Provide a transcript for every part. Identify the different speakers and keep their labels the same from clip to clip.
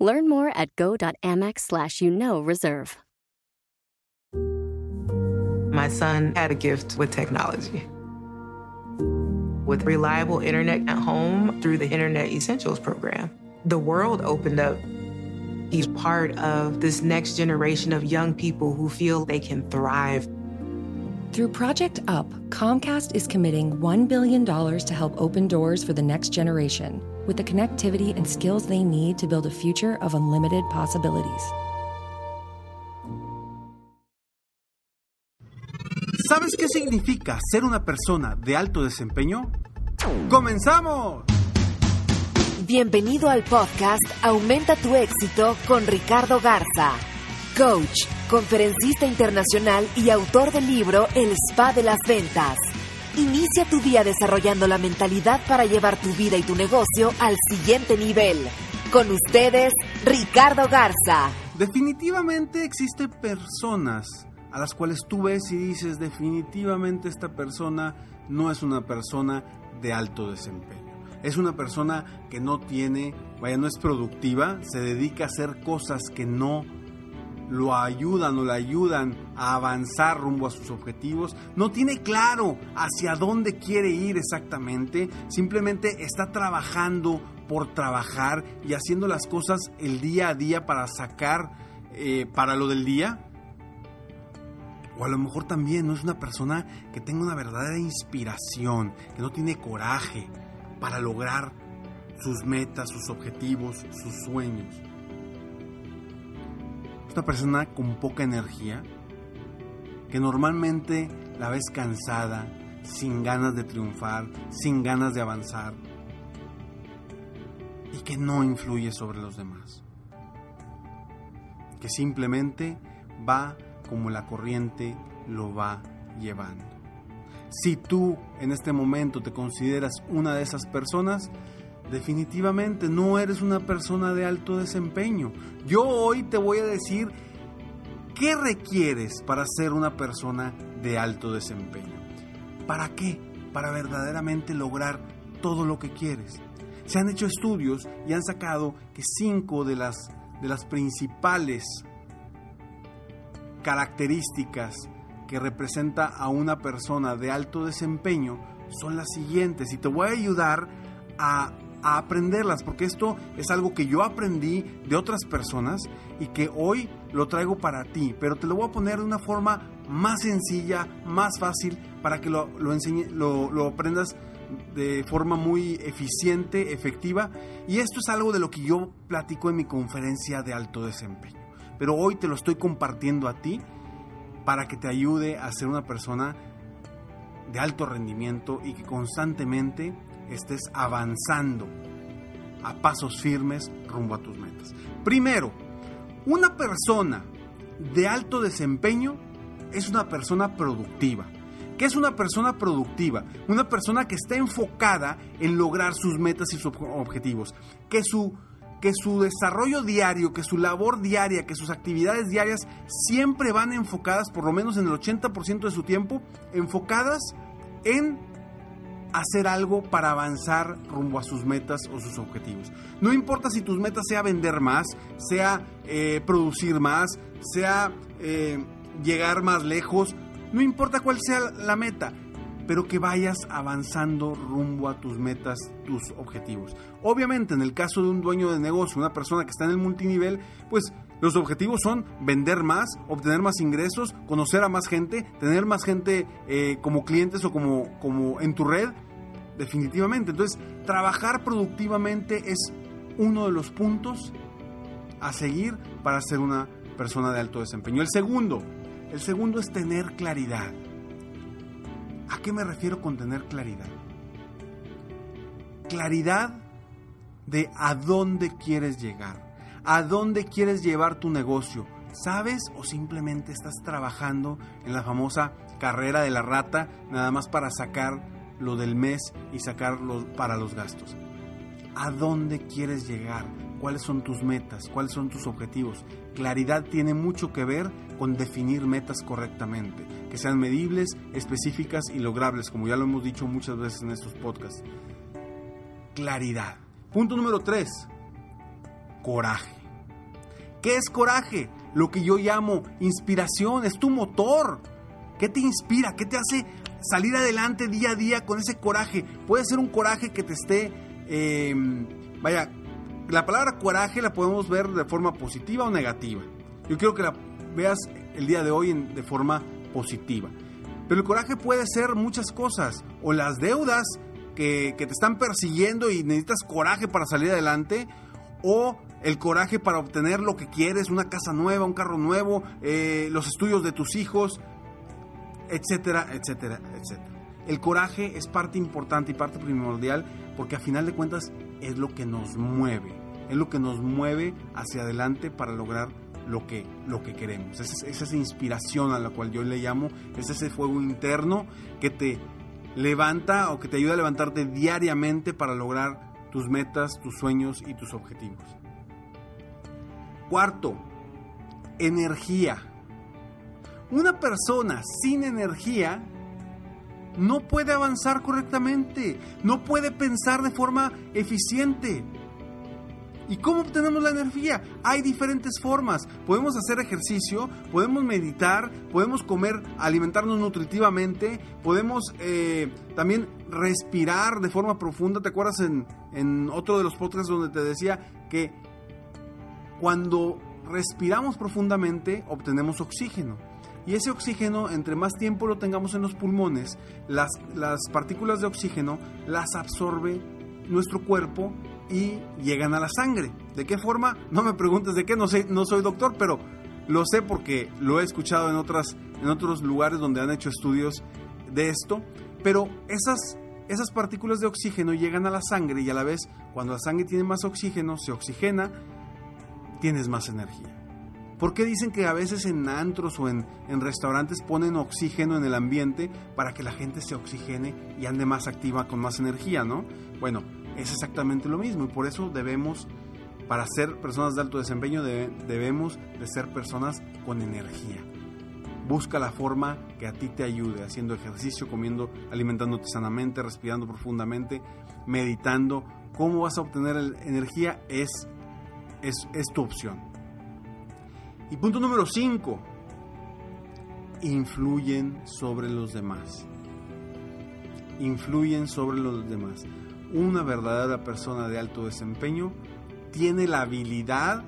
Speaker 1: Learn more at go.amex slash you know reserve.
Speaker 2: My son had a gift with technology. With reliable internet at home through the Internet Essentials program, the world opened up. He's part of this next generation of young people who feel they can thrive.
Speaker 3: Through Project UP, Comcast is committing $1 billion to help open doors for the next generation with the connectivity and skills they need to build a future of unlimited possibilities.
Speaker 4: ¿Sabes qué significa ser una persona de alto desempeño? ¡Comenzamos!
Speaker 5: Bienvenido al podcast Aumenta tu éxito con Ricardo Garza, coach, conferencista internacional y autor del libro El Spa de las Ventas. Inicia tu día desarrollando la mentalidad para llevar tu vida y tu negocio al siguiente nivel. Con ustedes, Ricardo Garza.
Speaker 4: Definitivamente existen personas a las cuales tú ves y dices definitivamente esta persona no es una persona de alto desempeño. Es una persona que no tiene, vaya, no es productiva, se dedica a hacer cosas que no lo ayudan o le ayudan a avanzar rumbo a sus objetivos, no tiene claro hacia dónde quiere ir exactamente, simplemente está trabajando por trabajar y haciendo las cosas el día a día para sacar eh, para lo del día. O a lo mejor también no es una persona que tenga una verdadera inspiración, que no tiene coraje para lograr sus metas, sus objetivos, sus sueños. Es una persona con poca energía, que normalmente la ves cansada, sin ganas de triunfar, sin ganas de avanzar y que no influye sobre los demás. Que simplemente va como la corriente lo va llevando. Si tú en este momento te consideras una de esas personas, definitivamente no eres una persona de alto desempeño. Yo hoy te voy a decir qué requieres para ser una persona de alto desempeño. ¿Para qué? Para verdaderamente lograr todo lo que quieres. Se han hecho estudios y han sacado que cinco de las, de las principales características que representa a una persona de alto desempeño son las siguientes y te voy a ayudar a, a, aprenderlas porque esto es algo que yo aprendí de otras personas y que hoy lo traigo para ti, pero te lo voy a poner de una forma más sencilla, más fácil para que lo, lo, enseñe, lo, aprendas de forma muy eficiente, efectiva. Y esto es algo de lo que yo platico en mi conferencia de alto desempeño pero hoy te lo estoy compartiendo a ti para que te ayude a ser una persona de alto rendimiento y que constantemente estés avanzando a pasos firmes rumbo a tus metas. Primero, una persona de alto desempeño es una persona productiva. ¿Qué es una persona productiva? Una persona que está enfocada en lograr sus metas y sus objetivos. Que su que su desarrollo diario, que su labor diaria, que sus actividades diarias siempre van enfocadas, por lo menos en el 80% de su tiempo, enfocadas en hacer algo para avanzar rumbo a sus metas o sus objetivos. No importa si tus metas sea vender más, sea eh, producir más, sea eh, llegar más lejos, no importa cuál sea la meta, pero que vayas avanzando rumbo a tus metas, tus objetivos. Obviamente, en el caso de un dueño de negocio, una persona que está en el multinivel, pues los objetivos son vender más, obtener más ingresos, conocer a más gente, tener más gente eh, como clientes o como, como en tu red, definitivamente. Entonces, trabajar productivamente es uno de los puntos a seguir para ser una persona de alto desempeño. El segundo, el segundo es tener claridad. ¿A qué me refiero con tener claridad? Claridad de a dónde quieres llegar, a dónde quieres llevar tu negocio, ¿Sabes o simplemente estás trabajando en la famosa carrera de la rata nada más para sacar lo del mes y sacarlo para los gastos? ¿A dónde quieres llegar? ¿Cuáles son tus metas? ¿Cuáles son tus objetivos? Claridad tiene mucho que ver con definir metas correctamente, que sean medibles, específicas y logrables, como ya lo hemos dicho muchas veces en estos podcasts. Claridad. Punto número 3. Coraje. ¿Qué es coraje? Lo que yo llamo inspiración, es tu motor. ¿Qué te inspira? ¿Qué te hace salir adelante día a día con ese coraje? Puede ser un coraje que te esté, eh, vaya, la palabra coraje la podemos ver de forma positiva o negativa. Yo quiero que la veas el día de hoy de forma positiva. Pero el coraje puede ser muchas cosas. O las deudas que, te están persiguiendo y necesitas coraje para salir adelante. O el coraje para obtener lo que quieres, una casa nueva, un carro nuevo, eh, los estudios de tus hijos, etcétera, etcétera, etcétera. El coraje es parte importante y parte primordial porque a final de cuentas es lo que nos mueve, es lo que nos mueve hacia adelante para lograr lo que, lo que queremos. Es, es esa inspiración a la cual yo le llamo, es ese fuego interno que te levanta o que te ayuda a levantarte diariamente para lograr tus metas, tus sueños y tus objetivos. Cuarto, energía. Una persona sin energía no puede avanzar correctamente, no puede pensar de forma eficiente. ¿Y cómo obtenemos la energía? Hay diferentes formas. Podemos hacer ejercicio, podemos meditar, podemos comer, alimentarnos nutritivamente, podemos eh, también respirar de forma profunda. ¿Te acuerdas en, en otro de los podcasts donde te decía que cuando respiramos profundamente, obtenemos oxígeno. Y ese oxígeno, entre más tiempo lo tengamos en los pulmones, las, las partículas de oxígeno las absorbe nuestro cuerpo y llegan a la sangre. ¿De qué forma? No me preguntes de qué, no, sé, no soy doctor, pero lo sé porque lo he escuchado en, otras, en otros lugares donde han hecho estudios de esto. Pero esas, esas partículas de oxígeno llegan a la sangre y a la vez, cuando la sangre tiene más oxígeno, se oxigena tienes más energía. ¿Por qué dicen que a veces en antros o en, restaurantes ponen oxígeno en el ambiente para que la gente se oxigene y ande más activa con más energía, no? Bueno, es exactamente lo mismo y por eso debemos, para ser personas de alto desempeño, debemos de ser personas con energía. Busca la forma que a ti te ayude, haciendo ejercicio, comiendo, alimentándote sanamente, respirando profundamente, meditando. ¿Cómo vas a obtener energía? Es es, tu opción. Y punto número 5. Influyen sobre los demás. Influyen sobre los demás. Una verdadera persona de alto desempeño tiene la habilidad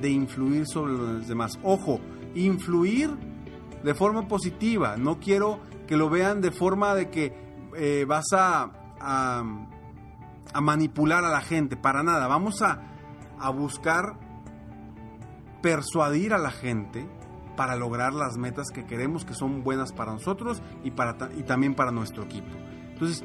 Speaker 4: de influir sobre los demás. Ojo, influir de forma positiva. No quiero que lo vean de forma de que eh, vas a, a manipular a la gente. Para nada. Vamos a, a buscar persuadir a la gente para lograr las metas que queremos, que son buenas para nosotros y, para, y también para nuestro equipo. Entonces,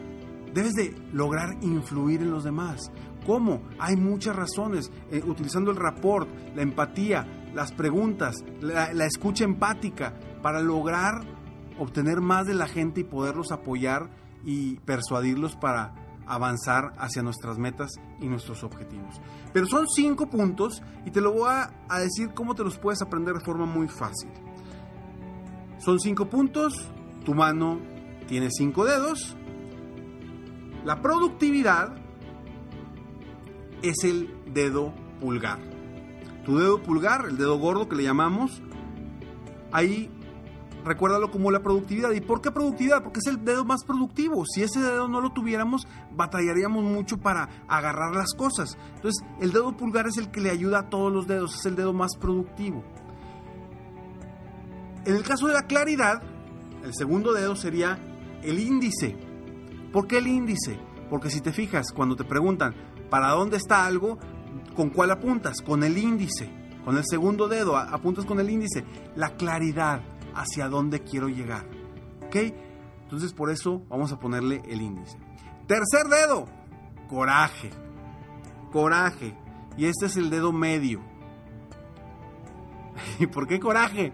Speaker 4: debes de lograr influir en los demás. ¿Cómo? Hay muchas razones. Eh, utilizando el rapport, la empatía, las preguntas, la, la escucha empática, para lograr obtener más de la gente y poderlos apoyar y persuadirlos para avanzar hacia nuestras metas y nuestros objetivos. Pero son cinco puntos y te lo voy a, decir cómo te los puedes aprender de forma muy fácil. Son cinco puntos, tu mano tiene cinco dedos. La productividad es el dedo pulgar. Tu dedo pulgar, el dedo gordo que le llamamos, ahí recuérdalo como la productividad. ¿Y por qué productividad? Porque es el dedo más productivo. Si ese dedo no lo tuviéramos, batallaríamos mucho para agarrar las cosas. Entonces, el dedo pulgar es el que le ayuda a todos los dedos, es el dedo más productivo. En el caso de la claridad, el segundo dedo sería el índice. ¿Por qué el índice? Porque si te fijas, cuando te preguntan para dónde está algo, ¿con cuál apuntas? Con el índice. Con el segundo dedo apuntas con el índice. La claridad hacia dónde quiero llegar. ¿Ok? Entonces por eso vamos a ponerle el índice. Tercer dedo, coraje. Coraje. Y este es el dedo medio. ¿Y por qué coraje?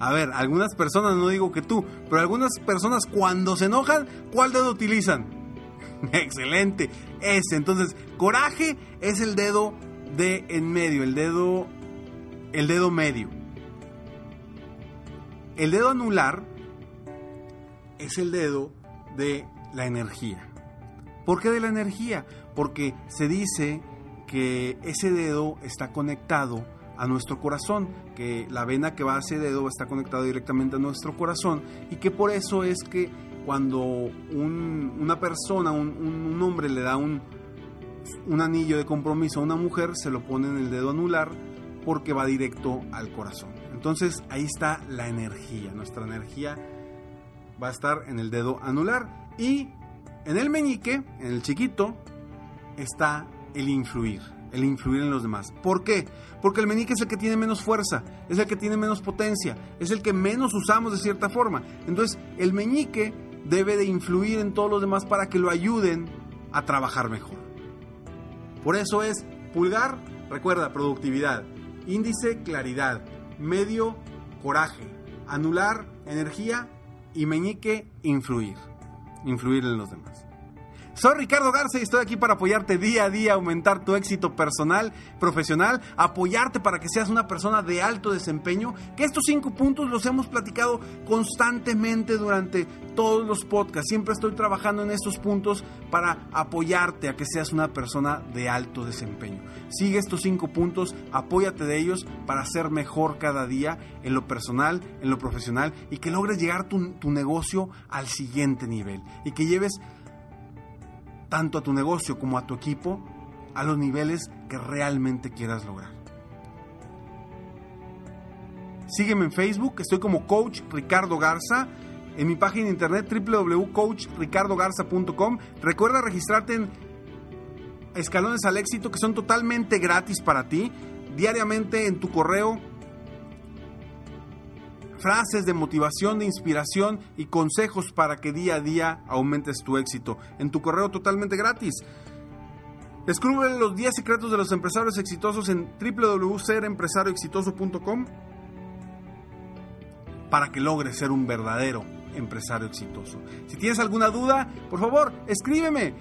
Speaker 4: A ver, algunas personas, no digo que tú, pero algunas personas cuando se enojan, ¿cuál dedo utilizan? Excelente, ese. Entonces, coraje es el dedo de en medio, el dedo el dedo medio. El dedo anular es el dedo de la energía. ¿Por qué de la energía? Porque se dice que ese dedo está conectado a nuestro corazón, que la vena que va a ese dedo está conectada directamente a nuestro corazón y que por eso es que cuando una persona, un, hombre le da un, un anillo de compromiso a una mujer, se lo pone en el dedo anular porque va directo al corazón. Entonces ahí está la energía, nuestra energía va a estar en el dedo anular y en el meñique, en el chiquito, está el influir, el influir en los demás. ¿Por qué? Porque el meñique es el que tiene menos fuerza, es el que tiene menos potencia, es el que menos usamos de cierta forma. Entonces, el meñique debe de influir en todos los demás para que lo ayuden a trabajar mejor. Por eso es pulgar, recuerda, productividad, índice, claridad, medio, coraje, anular, energía y meñique, influir influir en los demás. Soy Ricardo Garza y estoy aquí para apoyarte día a día, aumentar tu éxito personal, profesional, apoyarte para que seas una persona de alto desempeño, que estos cinco puntos los hemos platicado constantemente durante todos los podcasts. Siempre estoy trabajando en estos puntos para apoyarte a que seas una persona de alto desempeño. Sigue estos cinco puntos, apóyate de ellos para ser mejor cada día en lo personal, en lo profesional y que logres llegar tu, tu negocio al siguiente nivel y que lleves tanto a tu negocio como a tu equipo a los niveles que realmente quieras lograr. Sígueme en Facebook, estoy como Coach Ricardo Garza. En mi página de internet www.coachricardogarza.com. Recuerda registrarte en Escalones al Éxito que son totalmente gratis para ti. Diariamente en tu correo frases de motivación, de inspiración y consejos para que día a día aumentes tu éxito en tu correo totalmente gratis. Descubre los 10 secretos de los empresarios exitosos en www.serempresarioexitoso.com para que logres ser un verdadero empresario exitoso. Si tienes alguna duda, por favor, escríbeme.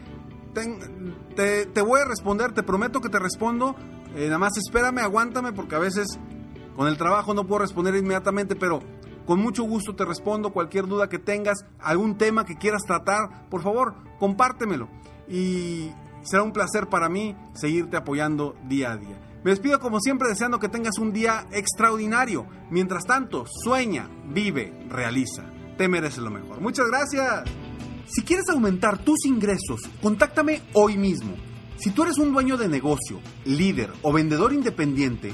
Speaker 4: Te, voy a responder, te prometo que te respondo. Eh, nada más espérame, aguántame porque a veces con el trabajo no puedo responder inmediatamente, pero con mucho gusto te respondo cualquier duda que tengas, algún tema que quieras tratar, por favor, compártemelo. Y será un placer para mí seguirte apoyando día a día. Me despido como siempre deseando que tengas un día extraordinario. Mientras tanto, sueña, vive, realiza. Te mereces lo mejor. Muchas gracias. Si quieres aumentar tus ingresos, contáctame hoy mismo. Si tú eres un dueño de negocio, líder o vendedor independiente,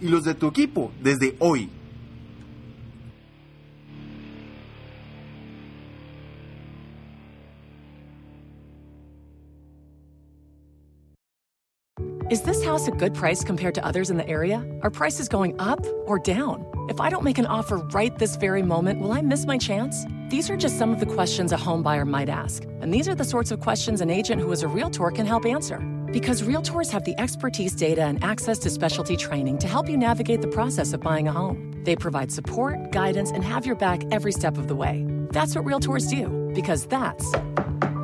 Speaker 4: y los de tu equipo desde hoy.
Speaker 6: Is this house a good price compared to others in the area? Are prices going up or down? If I don't make an offer right this very moment, will I miss my chance? These are just some of the questions a home buyer might ask. And these are the sorts of questions an agent who is a realtor can help answer. Because realtors have the expertise, data, and access to specialty training to help you navigate the process of buying a home. They provide support, guidance, and have your back every step of the way. That's what realtors do, because that's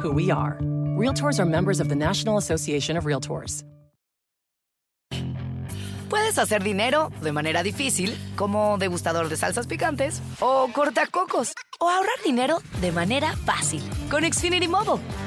Speaker 6: who we are. Realtors are members of the National Association of Realtors.
Speaker 7: Puedes hacer dinero de manera difícil, como degustador de salsas picantes, o cortacocos, o ahorrar dinero de manera fácil con Xfinity Mobile.